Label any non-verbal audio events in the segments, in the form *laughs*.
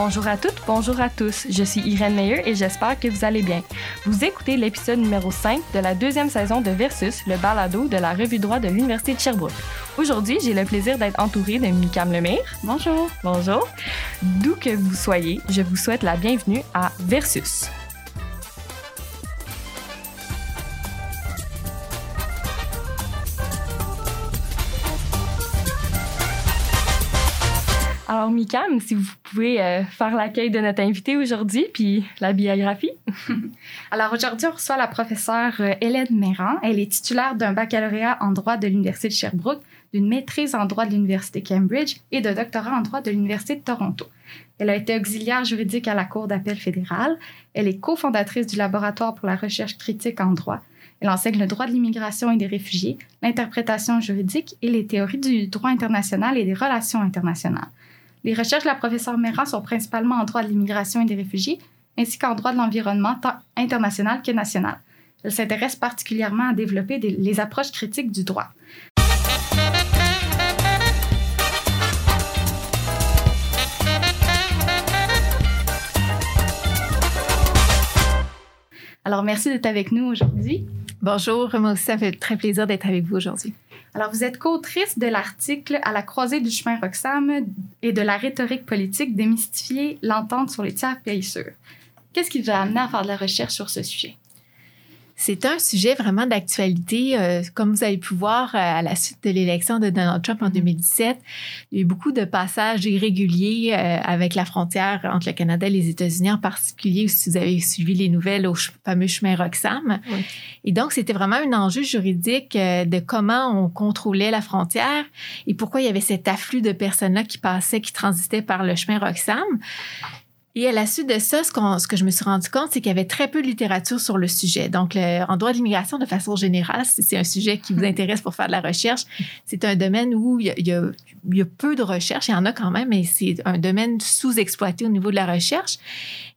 Bonjour à toutes, bonjour à tous. Je suis Irène Meyer et j'espère que vous allez bien. Vous écoutez l'épisode numéro 5 de la deuxième saison de Versus, le balado de la revue droit de l'Université de Sherbrooke. Aujourd'hui, j'ai le plaisir d'être entourée de Micam Lemire. Bonjour. Bonjour. D'où que vous soyez, je vous souhaite la bienvenue à Versus. Si vous pouvez euh, faire l'accueil de notre invité aujourd'hui, puis la biographie. *laughs* Alors, aujourd'hui, on reçoit la professeure euh, Hélène Méran. Elle est titulaire d'un baccalauréat en droit de l'Université de Sherbrooke, d'une maîtrise en droit de l'Université Cambridge et de doctorat en droit de l'Université de Toronto. Elle a été auxiliaire juridique à la Cour d'appel fédérale. Elle est cofondatrice du Laboratoire pour la recherche critique en droit. Elle enseigne le droit de l'immigration et des réfugiés, l'interprétation juridique et les théories du droit international et des relations internationales. Les recherches de la professeure Méran sont principalement en droit de l'immigration et des réfugiés, ainsi qu'en droit de l'environnement tant international que national. Elle s'intéresse particulièrement à développer les approches critiques du droit. Alors, merci d'être avec nous aujourd'hui. Bonjour, moi aussi, ça fait très plaisir d'être avec vous aujourd'hui. Alors, vous êtes co-autrice de l'article À la croisée du chemin Roxham et de la rhétorique politique démystifier l'entente sur les tiers pays sûrs. Qu'est-ce qui vous a amené à faire de la recherche sur ce sujet? C'est un sujet vraiment d'actualité. Euh, comme vous avez pu voir euh, à la suite de l'élection de Donald Trump en 2017, mm-hmm. il y a eu beaucoup de passages irréguliers euh, avec la frontière entre le Canada et les États-Unis, en particulier si vous avez suivi les nouvelles au fameux chemin Roxham. Et donc, c'était vraiment un enjeu juridique de comment on contrôlait la frontière et pourquoi il y avait cet afflux de personnes-là qui passaient, qui transitaient par le chemin Roxham. Et à la suite de ça, ce, ce que je me suis rendu compte, c'est qu'il y avait très peu de littérature sur le sujet. Donc, en droit de l'immigration, de façon générale, si c'est un sujet qui vous intéresse pour faire de la recherche, c'est un domaine où il y, a, il y a peu de recherche. Il y en a quand même, mais c'est un domaine sous-exploité au niveau de la recherche.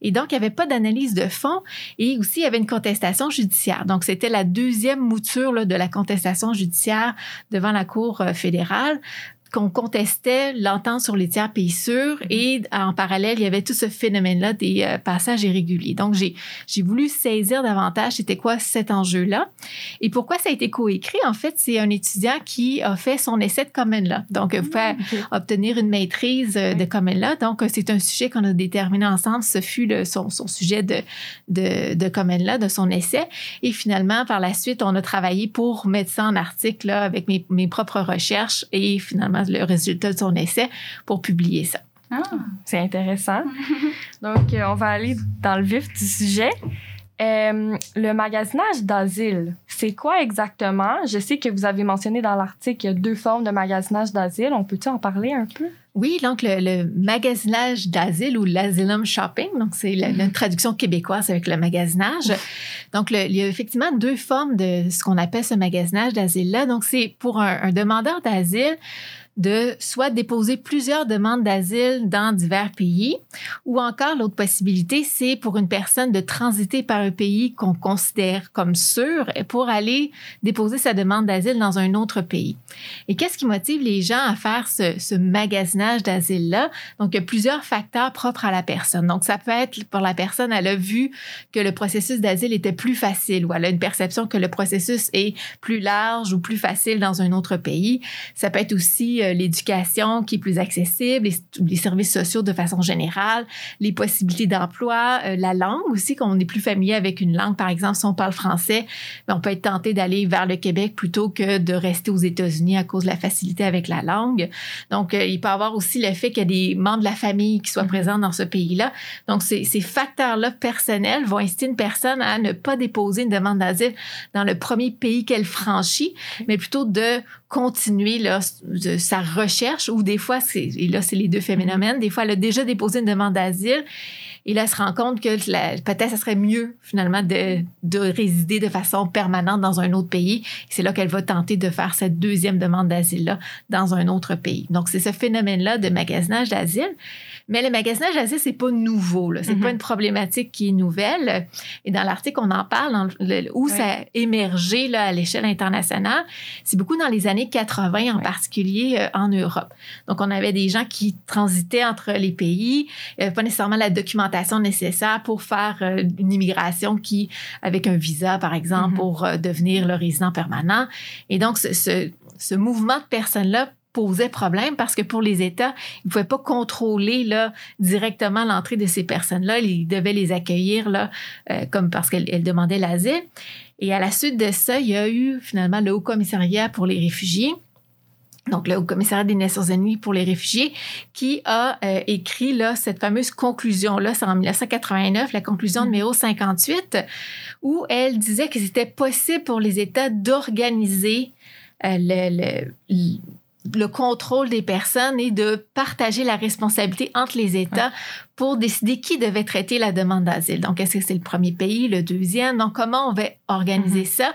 Et donc, il n'y avait pas d'analyse de fond et aussi, il y avait une contestation judiciaire. Donc, c'était la deuxième mouture là, de la contestation judiciaire devant la Cour euh, fédérale qu'on contestait l'entente sur les tiers pays sûrs mm-hmm. et en parallèle, il y avait tout ce phénomène-là des euh, passages irréguliers. Donc, j'ai, j'ai voulu saisir davantage c'était quoi cet enjeu-là. Et pourquoi ça a été coécrit? En fait, c'est un étudiant qui a fait son essai de common law. Donc, vous pouvez mm, obtenir une maîtrise euh, de common law. Donc, c'est un sujet qu'on a déterminé ensemble. Ce fut le, son, son, sujet de, de, de common law, de son essai. Et finalement, par la suite, on a travaillé pour mettre ça en article là, avec mes, mes propres recherches et finalement, le résultat de son essai pour publier ça. Ah, c'est intéressant. *laughs* Donc, euh, on va aller dans le vif du sujet. Euh, le magasinage d'asile, c'est quoi exactement? Je sais que vous avez mentionné dans l'article qu'il y a deux formes de magasinage d'asile. On peut-tu en parler un peu? Oui, donc le, magasinage d'asile ou l'asylum shopping, donc c'est la, mm-hmm. traduction québécoise avec le magasinage. Donc, il y a effectivement deux formes de ce qu'on appelle ce magasinage d'asile-là. Donc, c'est pour un demandeur d'asile, de soit déposer plusieurs demandes d'asile dans divers pays, ou encore l'autre possibilité, c'est pour une personne de transiter par un pays qu'on considère comme sûr pour aller déposer sa demande d'asile dans un autre pays. Et qu'est-ce qui motive les gens à faire ce, ce magasinage d'asile-là? Donc, il y a plusieurs facteurs propres à la personne. Donc, ça peut être pour la personne, elle a vu que le processus d'asile était plus facile ou elle a une perception que le processus est plus large ou plus facile dans un autre pays. Ça peut être aussi euh, l'éducation qui est plus accessible, les, services sociaux de façon générale, les possibilités d'emploi, euh, la langue aussi, qu'on est plus familier avec une langue. Par exemple, si on parle français, ben, on peut être tenté d'aller vers le Québec plutôt que de rester aux États-Unis à cause de la facilité avec la langue. Donc, euh, il peut y avoir aussi le fait qu'il y a des membres de la famille qui soient mm-hmm. présents dans ce pays-là. Donc, ces, ces facteurs-là personnels vont inciter une personne à ne pas déposer une demande d'asile dans le premier pays qu'elle franchit, mais plutôt de continuer sa recherche ou des fois, c'est, et là, c'est les deux phénomènes. Des fois, elle a déjà déposé une demande d'asile Et là, elle se rend compte que peut-être ça serait mieux finalement de, de résider de façon permanente dans un autre pays. C'est là qu'elle va tenter de faire cette deuxième demande d'asile-là dans un autre pays. Donc, c'est ce phénomène-là de magasinage d'asile. Mais le magasinage d'asile, c'est pas nouveau. C'est pas mhm. une problématique qui est nouvelle. Et dans l'article, on en parle, où ça a émergé là, à l'échelle internationale. C'est beaucoup dans les années 80, en particulier euh, en Europe. Donc, on avait des gens qui transitaient entre les pays, il pas nécessairement la documentation nécessaire pour faire euh, une immigration qui, avec un visa, par exemple, mhm. pour euh, devenir le résident permanent. Et donc, ce, ce, ce mouvement de personnes-là posait problème parce que pour les États, ils ne pouvaient pas contrôler là, directement l'entrée de ces personnes-là. Ils devaient les accueillir là, euh, comme parce qu'elles demandaient l'asile. Et à la suite de ça, il y a eu finalement le Haut Commissariat pour les réfugiés. Donc, le Commissariat des Nations Unies pour les réfugiés, qui a euh, écrit là, cette fameuse conclusion-là, c'est en 1989, la conclusion mm. numéro 58, où elle disait que c'était possible pour les États d'organiser euh, le, le, le contrôle des personnes et de partager la responsabilité entre les États pour décider qui devait traiter la demande d'asile. Donc, est-ce que c'est le premier pays, le deuxième? Donc, comment on va organiser mm-hmm. ça?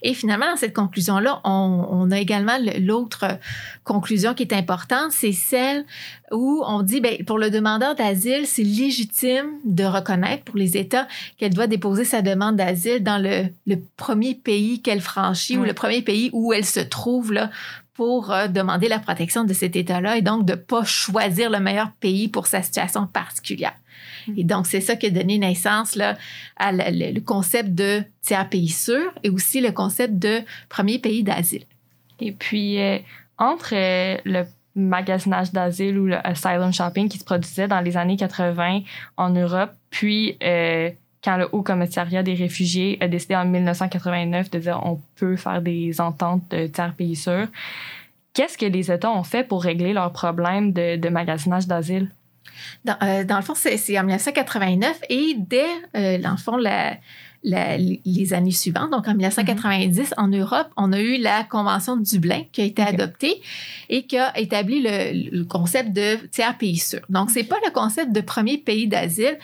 Et finalement, dans cette conclusion-là, on, a également l'autre conclusion qui est importante, c'est celle où on dit, ben, pour le demandeur d'asile, c'est légitime de reconnaître pour les États qu'elle doit déposer sa demande d'asile dans le, premier pays qu'elle franchit ou le premier pays où elle se trouve là, pour euh, demander la protection de cet État-là et donc de ne pas choisir le meilleur pays pour sa situation particulière. Mm. Et donc, c'est ça qui a donné naissance là, à le, concept de tiers pays sûr et aussi le concept de premier pays d'asile. Et puis, euh, entre euh, le magasinage d'asile ou le asylum shopping qui se produisait dans les années 80 en Europe, puis quand le Haut Commissariat des réfugiés a décidé en 1989 de dire on peut faire des ententes de tiers pays sûrs, qu'est-ce que les États ont fait pour régler leurs problèmes de, magasinage d'asile? Euh, dans, le fond, c'est en 1989 et dès, euh, dans le fond, les années suivantes, donc en 1990, mm-hmm. en Europe, on a eu la Convention de Dublin qui a été adoptée et qui a établi le, le concept de tiers pays sûr. Donc, c'est pas le concept de premier pays d'asile.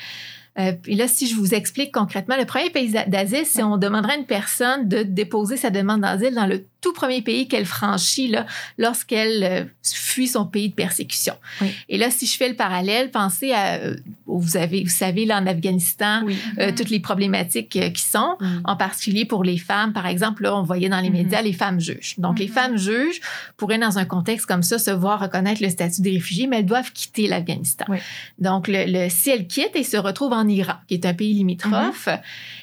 Euh, et là, si je vous explique concrètement, le premier pays d'asile, c'est on demanderait à une personne de déposer sa demande d'asile dans le tout premier pays qu'elle franchit là, lorsqu'elle euh, fuit son pays de persécution. Et là, si je fais le parallèle, pensez à, euh, vous avez, vous savez, là, en Afghanistan, euh, toutes les problématiques qui sont, en particulier pour les femmes. Par exemple, là, on voyait dans les mm-hmm. médias les femmes juges. Donc, les mm-hmm. femmes juges pourraient, dans un contexte comme ça, se voir reconnaître le statut des réfugiés, mais elles doivent quitter l'Afghanistan. Donc, le, si elles quittent et se retrouvent en Iran, qui est un pays limitrophe, mm-hmm.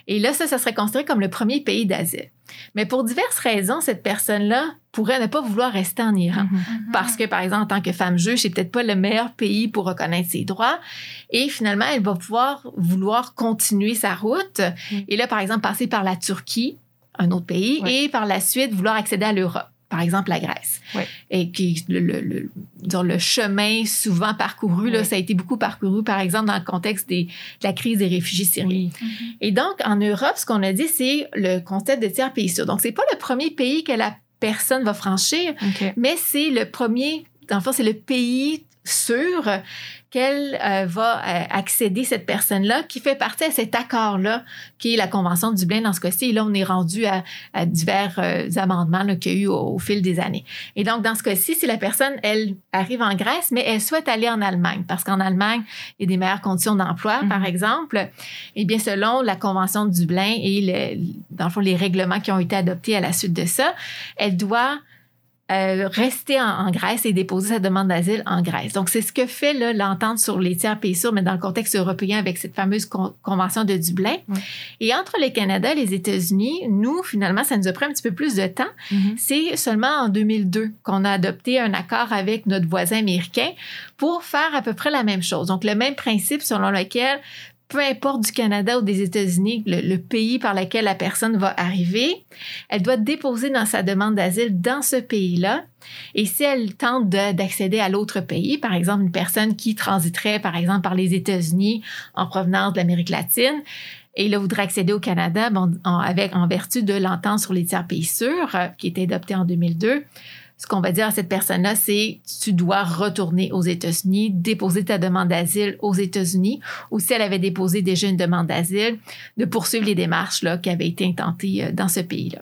et là, ça, ça serait considéré comme le premier pays d'asile. Mais pour diverses raisons, cette personne-là pourrait ne pas vouloir rester en Iran. Mhm. Mhm. Parce que, par exemple, en tant que femme juge, c'est peut-être pas le meilleur pays pour reconnaître ses droits. Et finalement, elle va pouvoir vouloir continuer sa route. Mhm. Et là, par exemple, passer par la Turquie, un autre pays, et par la suite vouloir accéder à l'Europe par exemple la Grèce. Et qui, le, le, le, chemin souvent parcouru, là, ça a été beaucoup parcouru, par exemple, dans le contexte des, de la crise des réfugiés syriens. Mm-hmm. Et donc, en Europe, ce qu'on a dit, c'est le concept de tiers pays sûr. Donc, c'est pas le premier pays que la personne va franchir, mais c'est le premier, dans le fond, c'est le pays sûr qu'elle euh, va euh, accéder, cette personne-là, qui fait partie de cet accord-là, qui est la Convention de Dublin dans ce cas-ci. Et là, on est rendu à, divers euh, amendements qu'il y a eu au, fil des années. Et donc, dans ce cas-ci, si la personne, elle arrive en Grèce, mais elle souhaite aller en Allemagne, parce qu'en Allemagne, il y a des meilleures conditions d'emploi, par mhm. exemple, eh bien, selon la Convention de Dublin et, le, dans le fond, les règlements qui ont été adoptés à la suite de ça, elle doit euh, rester en, Grèce et déposer sa demande d'asile en Grèce. Donc, c'est ce que fait l'entente sur les tiers pays sûrs, mais dans le contexte européen avec cette fameuse convention de Dublin. Et entre le Canada et les États-Unis, nous, finalement, ça nous a pris un petit peu plus de temps. Mm-hmm. C'est seulement en 2002 qu'on a adopté un accord avec notre voisin américain pour faire à peu près la même chose. Donc, le même principe selon lequel peu importe du Canada ou des États-Unis, le, pays par lequel la personne va arriver, elle doit déposer dans sa demande d'asile dans ce pays-là. Et si elle tente d'accéder à l'autre pays, par exemple une personne qui transiterait par exemple par les États-Unis en provenance de l'Amérique latine, et là voudrait accéder au Canada bon, en, avec, en vertu de l'entente sur les tiers pays sûrs euh, qui était adoptée en 2002, ce qu'on va dire à cette personne-là, c'est tu dois retourner aux États-Unis, déposer ta demande d'asile aux États-Unis, ou si elle avait déposé déjà une demande d'asile, de poursuivre les démarches là, qui avaient été intentées euh, dans ce pays-là.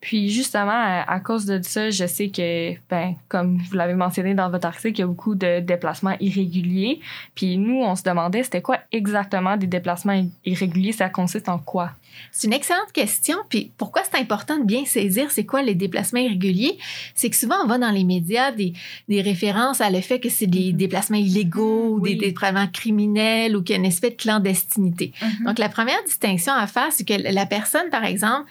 Puis justement, à, cause de ça, je sais que, ben, comme vous l'avez mentionné dans votre article, il y a beaucoup de déplacements irréguliers. Puis nous, on se demandait, c'était quoi exactement des déplacements irréguliers? Ça consiste en quoi? C'est une excellente question. Puis pourquoi c'est important de bien saisir c'est quoi les déplacements irréguliers? C'est que souvent, on voit dans les médias des, des références à le fait que c'est des mm-hmm. déplacements illégaux, ou des déplacements criminels ou qu'il y a une espèce de clandestinité. Mm-hmm. Donc, la première distinction à faire, c'est que la personne, par exemple,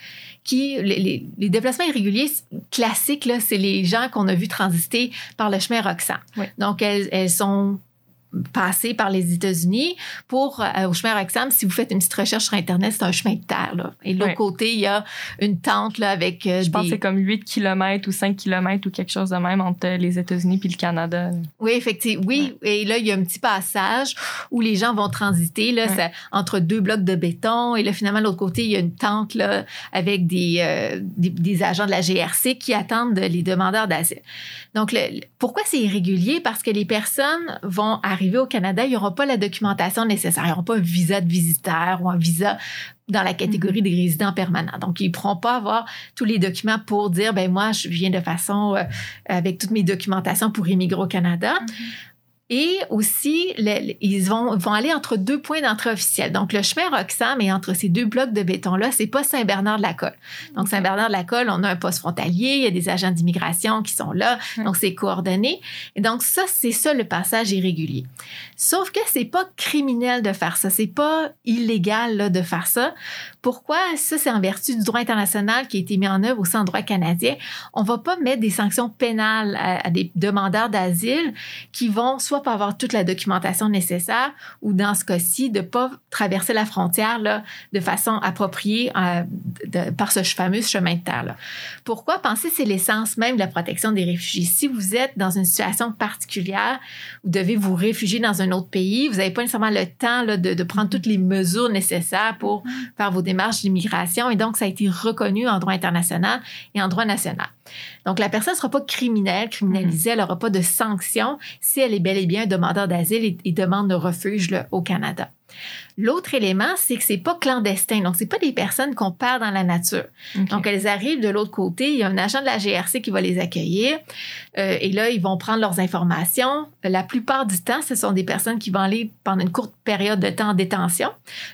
qui les, les, déplacements irréguliers classiques c'est les gens qu'on a vu transiter par le chemin Roxham. Donc elles, elles sont passer par les États-Unis pour euh, au chemin Roxham. Si vous faites une petite recherche sur Internet, c'est un chemin de terre. Là. Et de l'autre côté, il y a une tente là, avec euh, Je pense que c'est comme 8 km ou 5 km ou quelque chose de même entre les États-Unis puis le Canada. Oui, effectivement. Oui, et là, il y a un petit passage où les gens vont transiter là, entre deux blocs de béton. Et là, finalement, de l'autre côté, il y a une tente là, avec des, euh, des, des, agents de la GRC qui attendent les demandeurs d'asile. Donc, le, pourquoi c'est irrégulier? Parce que les personnes vont arriver au Canada, ils n'auront pas la documentation nécessaire. Ils n'auront pas un visa de visiteur ou un visa dans la catégorie mhm. des résidents permanents. Donc, ils ne pourront pas avoir tous les documents pour dire, ben moi, je viens de façon, euh, avec toutes mes documentations pour immigrer au Canada. Mhm. Et aussi, ils vont, vont aller entre deux points d'entrée officiels. Donc, le chemin Roxham est entre ces deux blocs de béton-là. C'est pas Saint-Bernard-de-la-Colle. Donc, Saint-Bernard-de-la-Colle, on a un poste frontalier, il y a des agents d'immigration qui sont là. Donc, c'est coordonné. Et donc, ça, c'est ça le passage irrégulier. Sauf que c'est pas criminel de faire ça. C'est pas illégal là, de faire ça. Pourquoi? Ça, c'est en vertu du droit international qui a été mis en œuvre aussi en droit canadien. On va pas mettre des sanctions pénales à, à des demandeurs d'asile qui vont soit pas avoir toute la documentation nécessaire ou dans ce cas-ci, de pas traverser la frontière là, de façon appropriée euh, par ce fameux chemin de terre. Là. Pourquoi? penser c'est l'essence même de la protection des réfugiés? Si vous êtes dans une situation particulière, vous devez vous réfugier dans un autre pays, vous n'avez pas nécessairement le temps là, de, de, prendre toutes les mesures nécessaires pour faire vos démarches d'immigration et donc ça a été reconnu en droit international et en droit national. Donc, la personne ne sera pas criminelle, criminalisée, elle n'aura pas de sanctions si elle est bel et bien un demandeur d'asile et, demande de refuge au Canada. L'autre élément, c'est que c'est pas clandestin. Donc, c'est pas des personnes qu'on perd dans la nature. Donc, elles arrivent de l'autre côté. Il y a un agent de la GRC qui va les accueillir. Euh, et là, ils vont prendre leurs informations. La plupart du temps, ce sont des personnes qui vont aller pendant une courte période de temps en détention.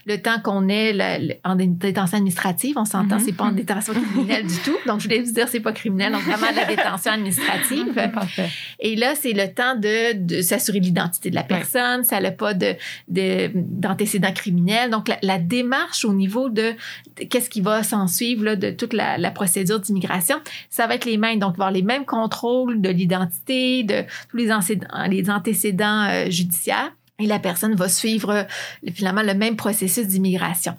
Le temps qu'on est en détention administrative, on s'entend, mhm. c'est pas en détention criminelle du tout. Donc, je voulais vous dire, c'est pas criminel. Donc, vraiment, la détention administrative. *laughs* et là, c'est le temps de, s'assurer de l'identité de la personne. Ça n'a pas de, d'antécédents criminel. Donc, la, démarche au niveau de, qu'est-ce qui va s'en suivre de toute la, procédure d'immigration, ça va être les mêmes. Donc, voir les mêmes contrôles de l'identité, de tous les, les antécédents euh, judiciaires. Et la personne va suivre euh, finalement le même processus d'immigration.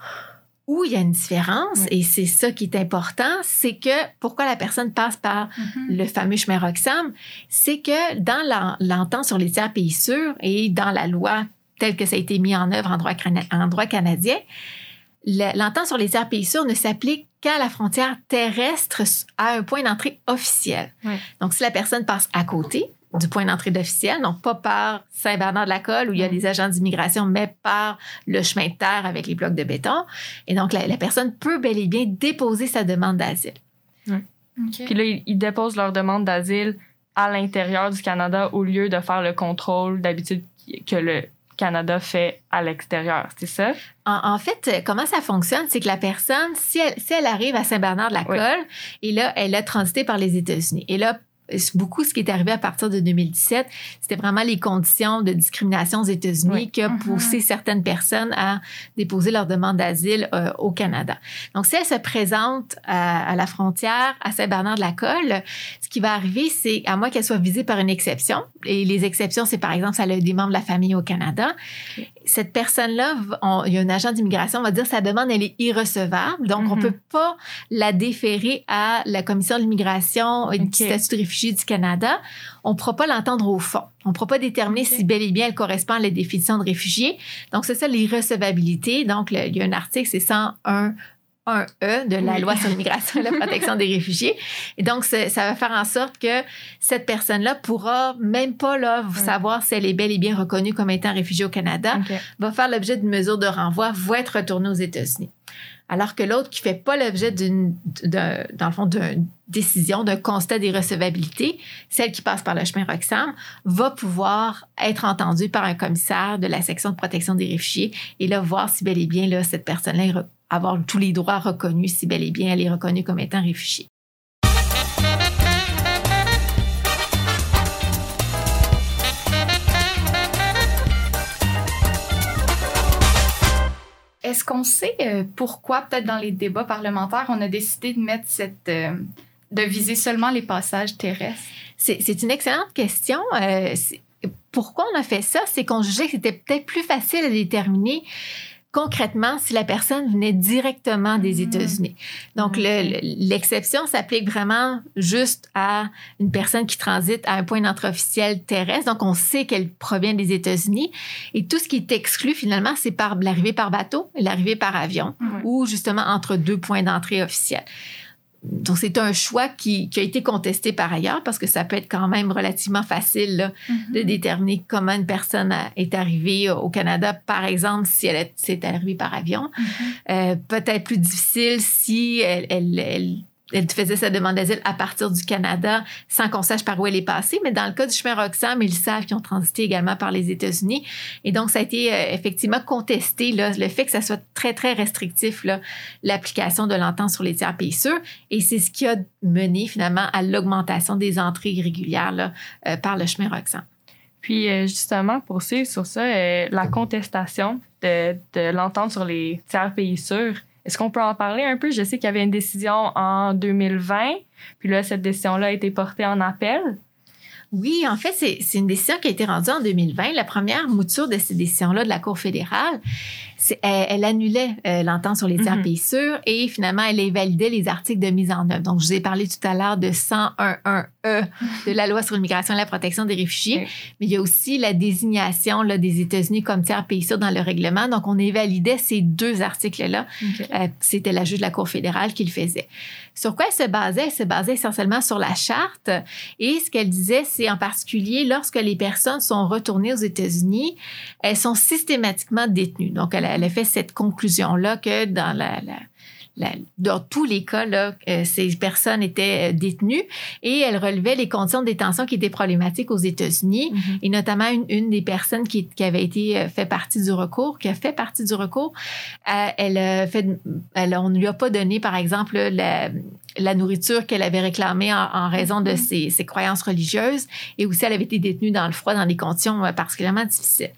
Où il y a une différence, et c'est ça qui est important, c'est que pourquoi la personne passe par mm-hmm. le fameux chemin Roxham, c'est que dans l'entente sur les tiers pays sûrs et dans la loi tel que ça a été mis en œuvre en droit, en droit canadien, l'entente sur les tiers pays sûrs ne s'applique qu'à la frontière terrestre à un point d'entrée officiel. Donc, si la personne passe à côté du point d'entrée officiel, donc pas par Saint-Bernard-de-la-Colle où il y a des agents d'immigration, mais par le chemin de terre avec les blocs de béton. Et donc, la, personne peut bel et bien déposer sa demande d'asile. Puis là, ils déposent leur demande d'asile à l'intérieur du Canada au lieu de faire le contrôle d'habitude que le Canada fait à l'extérieur, c'est ça? En, fait, comment ça fonctionne, c'est que la personne, si elle, si elle arrive à Saint-Bernard-de-la-Colle, et là, elle a transité par les États-Unis. Et là, beaucoup ce qui est arrivé à partir de 2017, c'était vraiment les conditions de discrimination aux États-Unis qui a mm-hmm. poussé certaines personnes à déposer leur demande d'asile euh, au Canada. Donc, si elle se présente à, la frontière à Saint-Bernard-de-la-Colle, ce qui va arriver, c'est à moins qu'elle soit visée par une exception. Et les exceptions, c'est par exemple, ça a des membres de la famille au Canada. Cette personne-là, il y a un agent d'immigration, va dire sa demande, elle est irrecevable. Donc, on mm-hmm. peut pas la déférer à la commission de l'immigration et du statut de du Canada, on ne pourra pas l'entendre au fond. On ne pourra pas déterminer si bel et bien elle correspond à la définition de réfugié. Donc, c'est ça l'irrecevabilité. Donc, il y a un article, c'est 101 1E de la Oui. loi sur l'immigration et la *laughs* protection des réfugiés. Et donc, ça va faire en sorte que cette personne-là pourra même pas là, savoir si elle est bel et bien reconnue comme étant réfugiée au Canada, va faire l'objet d'une mesure de renvoi, va être retournée aux États-Unis. Alors que l'autre qui fait pas l'objet d'une, d'un- dans le fond, d'une décision, d'un constat d'irrecevabilité, celle qui passe par le chemin Roxham, va pouvoir être entendue par un commissaire de la section de protection des réfugiés et là, voir si bel et bien, là, cette personne-là, est avoir tous les droits reconnus, si bel et bien elle est reconnue comme étant réfugiée. Est-ce qu'on sait euh, pourquoi, peut-être dans les débats parlementaires, on a décidé de mettre cette. euh, de viser seulement les passages terrestres? C'est, une excellente question. Euh, pourquoi on a fait ça? C'est qu'on jugeait que c'était peut-être plus facile à déterminer concrètement si la personne venait directement des Mhm. États-Unis. Donc, le- l'exception s'applique vraiment juste à une personne qui transite à un point d'entrée officiel terrestre. Donc, on sait qu'elle provient des États-Unis. Et tout ce qui est exclu, finalement, c'est par l'arrivée par bateau et l'arrivée par avion ou justement entre deux points d'entrée officiels. Donc, c'est un choix qui, qui a été contesté par ailleurs parce que ça peut être quand même relativement facile là, de déterminer comment une personne a- est arrivée au Canada, par exemple, si elle est, c'est arrivée par avion. Euh, peut-être plus difficile si elle, elle, elle- elle faisait sa demande d'asile à partir du Canada sans qu'on sache par où elle est passée. Mais dans le cas du chemin Roxham, ils savent qu'ils ont transité également par les États-Unis. Et donc, ça a été euh, effectivement contesté, le fait que ça soit très, très restrictif, l'application de l'entente sur les tiers pays sûrs. Et c'est ce qui a mené finalement à l'augmentation des entrées irrégulières euh, par le chemin Roxham. Puis euh, justement, pour suivre sur ça, la contestation de l'entente sur les tiers pays sûrs, est-ce qu'on peut en parler un peu? Je sais qu'il y avait une décision en 2020, puis là, cette décision-là a été portée en appel. Oui, en fait, c'est une décision qui a été rendue en 2020. La première mouture de ces décisions-là de la Cour fédérale, elle, elle annulait euh, l'entente sur les tiers Mhm. pays sûrs et finalement, elle invalidait les articles de mise en œuvre. Donc, je vous ai parlé tout à l'heure de 101.1e de la loi sur l'immigration et la protection des réfugiés, mais il y a aussi la désignation là, des États-Unis comme tiers pays sûrs dans le règlement. Donc, on invalidait ces deux articles-là euh, C'était la juge de la Cour fédérale qui le faisait. Sur quoi elle se basait? Elle se basait essentiellement sur la charte. Et ce qu'elle disait, c'est en particulier lorsque les personnes sont retournées aux États-Unis, elles sont systématiquement détenues. Donc, elle, a- elle a fait cette conclusion-là que dans la, la- la- dans tous les cas, là, euh, ces personnes étaient euh, détenues et elle relevait les conditions de détention qui étaient problématiques aux États-Unis Mhm. et notamment une, une des personnes qui, qui avait été euh, fait partie du recours, qui a fait partie du recours, euh, elle fait, elle, on ne lui a pas donné, par exemple, la, la nourriture qu'elle avait réclamée en, en raison de Mhm. ses, ses croyances religieuses, et aussi elle avait été détenue dans le froid dans des conditions particulièrement difficiles.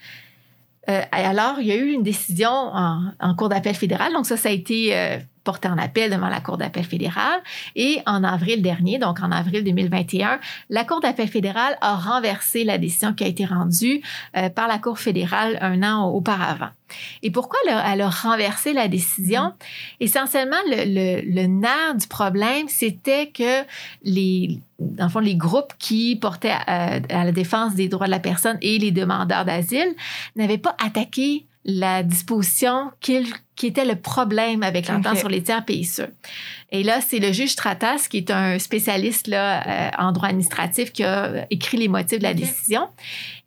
Euh, alors, il y a eu une décision en, en Cour d'appel fédérale. Donc, ça, ça a été euh, porté en appel devant la Cour d'appel fédérale. Et en avril dernier, donc en avril 2021, la Cour d'appel fédérale a renversé la décision qui a été rendue euh, par la Cour fédérale un an auparavant. Et pourquoi elle a, renversé la décision? Essentiellement, le, le, nerf du problème, c'était que les, dans le fond, les groupes qui portaient à, à la défense des droits de la personne et les demandeurs d'asile n'avaient pas attaqué la disposition qu'il- qui était le problème avec l'entente sur les tiers pays sûrs. Et là, c'est le juge Stratas, qui est un spécialiste là, euh, en droit administratif, qui a écrit les motifs de la décision.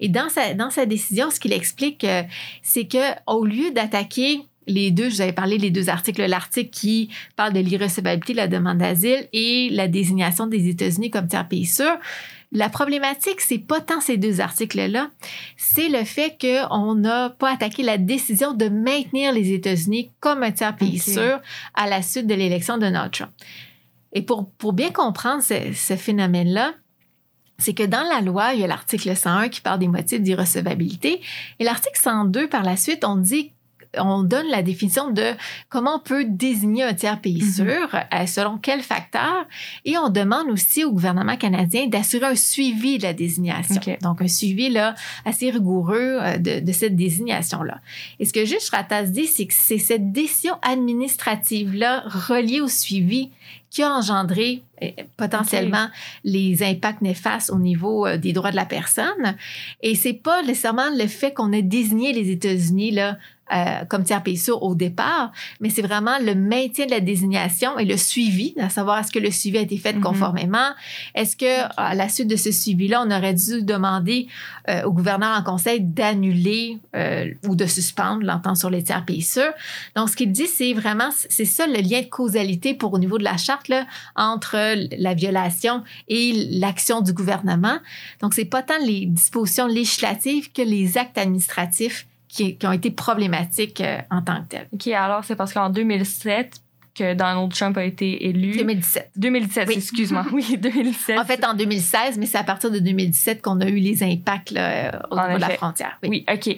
Et dans sa, dans sa décision, ce qu'il explique, euh, c'est que au lieu d'attaquer les deux, je vous avais parlé des deux articles, l'article qui parle de l'irrecevabilité de la demande d'asile et la désignation des États-Unis comme tiers pays sûr. La problématique, c'est pas tant ces deux articles-là, c'est le fait qu'on n'a pas attaqué la décision de maintenir les États-Unis comme un tiers pays sûr à la suite de l'élection de Donald Trump. Et pour, pour bien comprendre ce, ce phénomène-là, c'est que dans la loi, il y a l'article 101 qui parle des motifs d'irrecevabilité et l'article 102, par la suite, on dit on donne la définition de comment on peut désigner un tiers pays Mhm. sûr, euh, selon quels facteurs, et on demande aussi au gouvernement canadien d'assurer un suivi de la désignation. Donc, un suivi là, assez rigoureux euh, de, de cette désignation-là. Et ce que Juge Ratas dit, c'est que c'est cette décision administrative-là reliée au suivi qui a engendré euh, potentiellement les impacts néfastes au niveau des droits de la personne. Et c'est pas nécessairement le fait qu'on ait désigné les États-Unis là euh, comme tiers pays sûr au départ, mais c'est vraiment le maintien de la désignation et le suivi, à savoir est-ce que le suivi a été fait Mhm. conformément, est-ce que à la suite de ce suivi-là, on aurait dû demander euh, au gouverneur en conseil d'annuler euh, ou de suspendre l'entente sur les tiers pays sûrs. Donc, ce qu'il dit, c'est vraiment, c'est ça le lien de causalité pour au niveau de la charte là, entre la violation et l'action du gouvernement. Donc, c'est pas tant les dispositions législatives que les actes administratifs qui, qui ont été problématiques euh, en tant que tels. OK, alors c'est parce qu'en 2007 que Donald Trump a été élu. 2017. 2017, Oui. excuse-moi. Oui, *laughs* 2017. En fait, en 2016, mais c'est à partir de 2017 qu'on a eu les impacts là, au En niveau de la frontière. Oui. Oui, OK.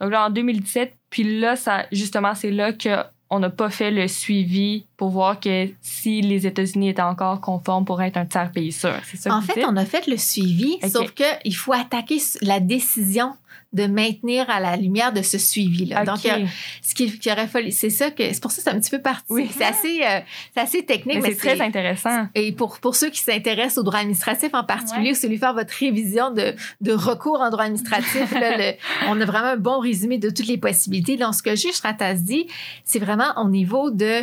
Donc là, en 2017, puis là, ça, justement, c'est là qu'on n'a pas fait le suivi pour voir que si les États-Unis étaient encore conformes pour être un tiers pays sûr. C'est ça En fait, on a fait le suivi, Ok. sauf qu'il faut attaquer la décision de maintenir à la lumière de ce suivi-là. Donc, OK. il y a- ce qu'il qui aurait fallu, c'est ça que, c'est pour ça que c'est un petit peu parti. Oui. C'est assez, euh, c'est assez technique, Mais mais, c'est très intéressant. Et pour, pour ceux qui s'intéressent au droit administratif en particulier, c'est lui faire votre révision de, de recours en droit administratif. là, le- *laughs* on a vraiment un bon résumé de toutes les possibilités. Donc, ce que juge Ratas dit, c'est vraiment au niveau de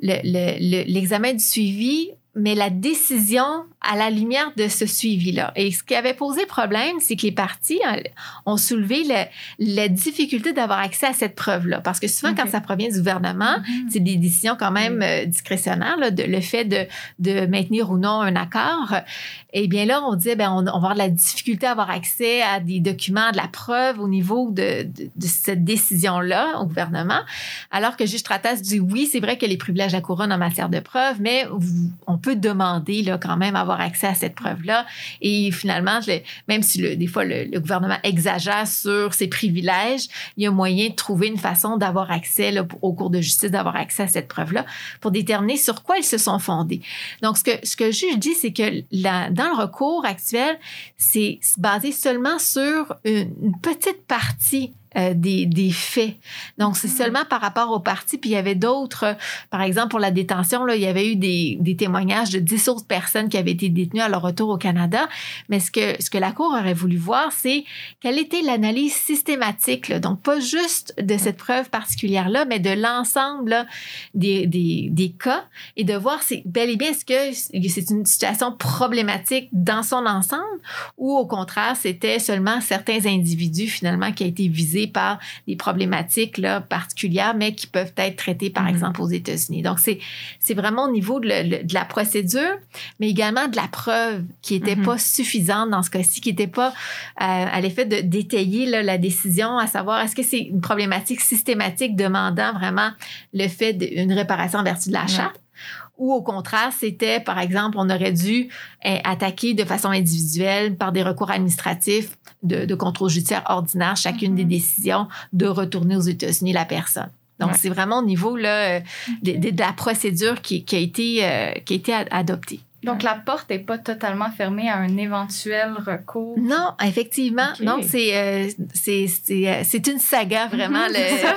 le- le- le- l'examen du suivi, mais la décision à la lumière de ce suivi-là. Et ce qui avait posé problème, c'est que les parties euh, ont soulevé le- la difficulté d'avoir accès à cette preuve-là. Parce que souvent, quand ça provient du gouvernement, Mhm. c'est des décisions quand même euh, discrétionnaires, là, de, le fait de, de maintenir ou non un accord. Eh bien là, on dit, ben, on, on va avoir de la difficulté à avoir accès à des documents, de la preuve au niveau de, de, de cette décision-là au gouvernement. Alors que juge Stratas dit, oui, c'est vrai que les privilèges à couronne en matière de preuve, mais on peut demander là, quand même avoir accès à cette preuve-là. Et finalement, même si le- des fois le, gouvernement exagère sur ses privilèges, il y a moyen de trouver une façon d'avoir accès au cours de justice, d'avoir accès à cette preuve-là pour déterminer sur quoi ils se sont fondés. Donc, ce que, ce que le juge dit, c'est que dans le recours actuel, c'est basé seulement sur une, une petite partie euh, des, des faits. Donc, c'est Mhm. seulement par rapport aux parties. Puis, il y avait d'autres, euh, par exemple, pour la détention, là, il y avait eu des, des témoignages de 10 autres personnes qui avaient été détenues à leur retour au Canada. Mais ce que, ce que la Cour aurait voulu voir, c'est quelle était l'analyse systématique, là, donc pas juste de cette preuve particulière-là, mais de l'ensemble des, des, des cas et de voir c'est bel et bien est-ce que c'est une situation problématique dans son ensemble ou au contraire c'était seulement certains individus finalement qui a été par des problématiques là, particulières mais qui peuvent être traitées par Mhm. exemple aux États-Unis. Donc c'est vraiment au niveau de, le- le- de la procédure mais également de la preuve qui était Mhm. pas suffisante dans ce cas-ci qui était pas euh, à l'effet de détailler la décision à savoir est-ce que c'est une problématique systématique demandant vraiment le fait d'une réparation en vertu de la Ouais. Ou au contraire, c'était, par exemple, on aurait dû eh, attaquer de façon individuelle par des recours administratifs de, de contrôle judiciaire ordinaire chacune Mhm. des décisions de retourner aux États-Unis la personne. Donc, Ouais. c'est vraiment au niveau là, euh, de, de- de la procédure qui, qui a été, euh, qui a été ad- adoptée. Donc, la porte n'est pas totalement fermée à un éventuel recours? Non, effectivement. Ok. Donc, c'est euh, c'est- c'est, euh, c'est une saga, vraiment, Mhm, le- ça.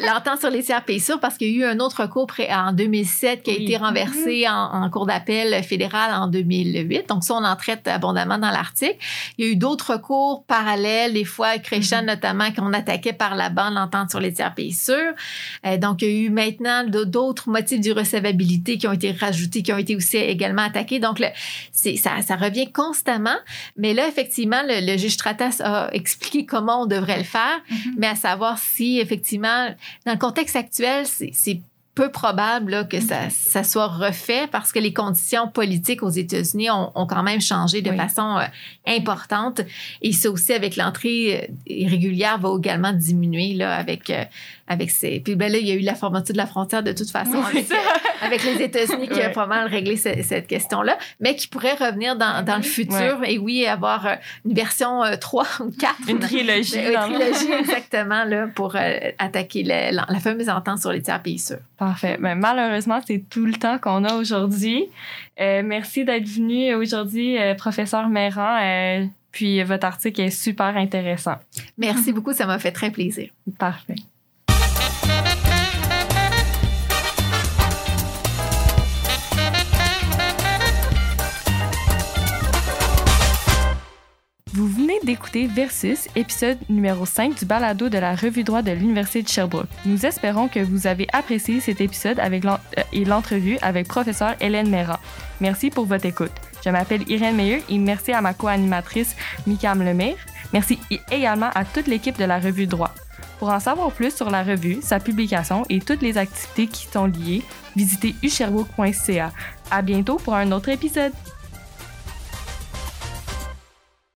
le- l'entente sur les tiers pays sûrs, parce qu'il y a eu un autre recours en 2007 qui a Oui. été renversé en, en cour d'appel fédéral en 2008. Donc, ça, on en traite abondamment dans l'article. Il y a eu d'autres recours parallèles, des fois créchant Mhm. notamment, qu'on attaquait par la bande l'entente sur les tiers pays sûrs. Euh, donc, il y a eu maintenant d'autres motifs d'irrecevabilité qui ont été rajoutés, qui ont été aussi également attaqués. Donc, le- ça, ça revient constamment. Mais là, effectivement, le, le juge Stratas a expliqué comment on devrait le faire, Mhm. mais à savoir si, effectivement, dans le contexte actuel, c'est, peu probable là, que ça, ça soit refait parce que les conditions politiques aux États-Unis ont, ont quand même changé de Oui. façon euh, importante. Et ça aussi, avec l'entrée euh, irrégulière, va également diminuer là, avec, euh, avec ces... Puis ben là, il y a eu la fermeture de la frontière de toute façon Oui, avec, euh, les États-Unis qui a Ouais. pas mal réglé ce- cette question-là, mais qui pourrait revenir dans, dans le futur et oui, avoir euh, une version euh, 3 ou 4. Une trilogie. Une trilogie, exactement, là, pour euh, attaquer la, la- la fameuse entente sur les tiers pays sûrs. Parfait. Mais malheureusement, c'est tout le temps qu'on a aujourd'hui. Euh, merci d'être venu aujourd'hui, euh, professeur Méran. euh, puis votre article est super intéressant. Merci beaucoup, ça m'a fait très plaisir. Parfait. D'écouter Versus, épisode numéro 5 du balado de la revue droit de l'Université de Sherbrooke. Nous espérons que vous avez apprécié cet épisode avec euh, et l'entrevue avec professeur Hélène Méran. Merci pour votre écoute. Je m'appelle Irène Meilleux et merci à ma co-animatrice Mikam Lemire. Merci également à toute l'équipe de la revue droit. Pour en savoir plus sur la revue, sa publication et toutes les activités qui sont liées, visitez usherbrooke.ca. À bientôt pour un autre épisode.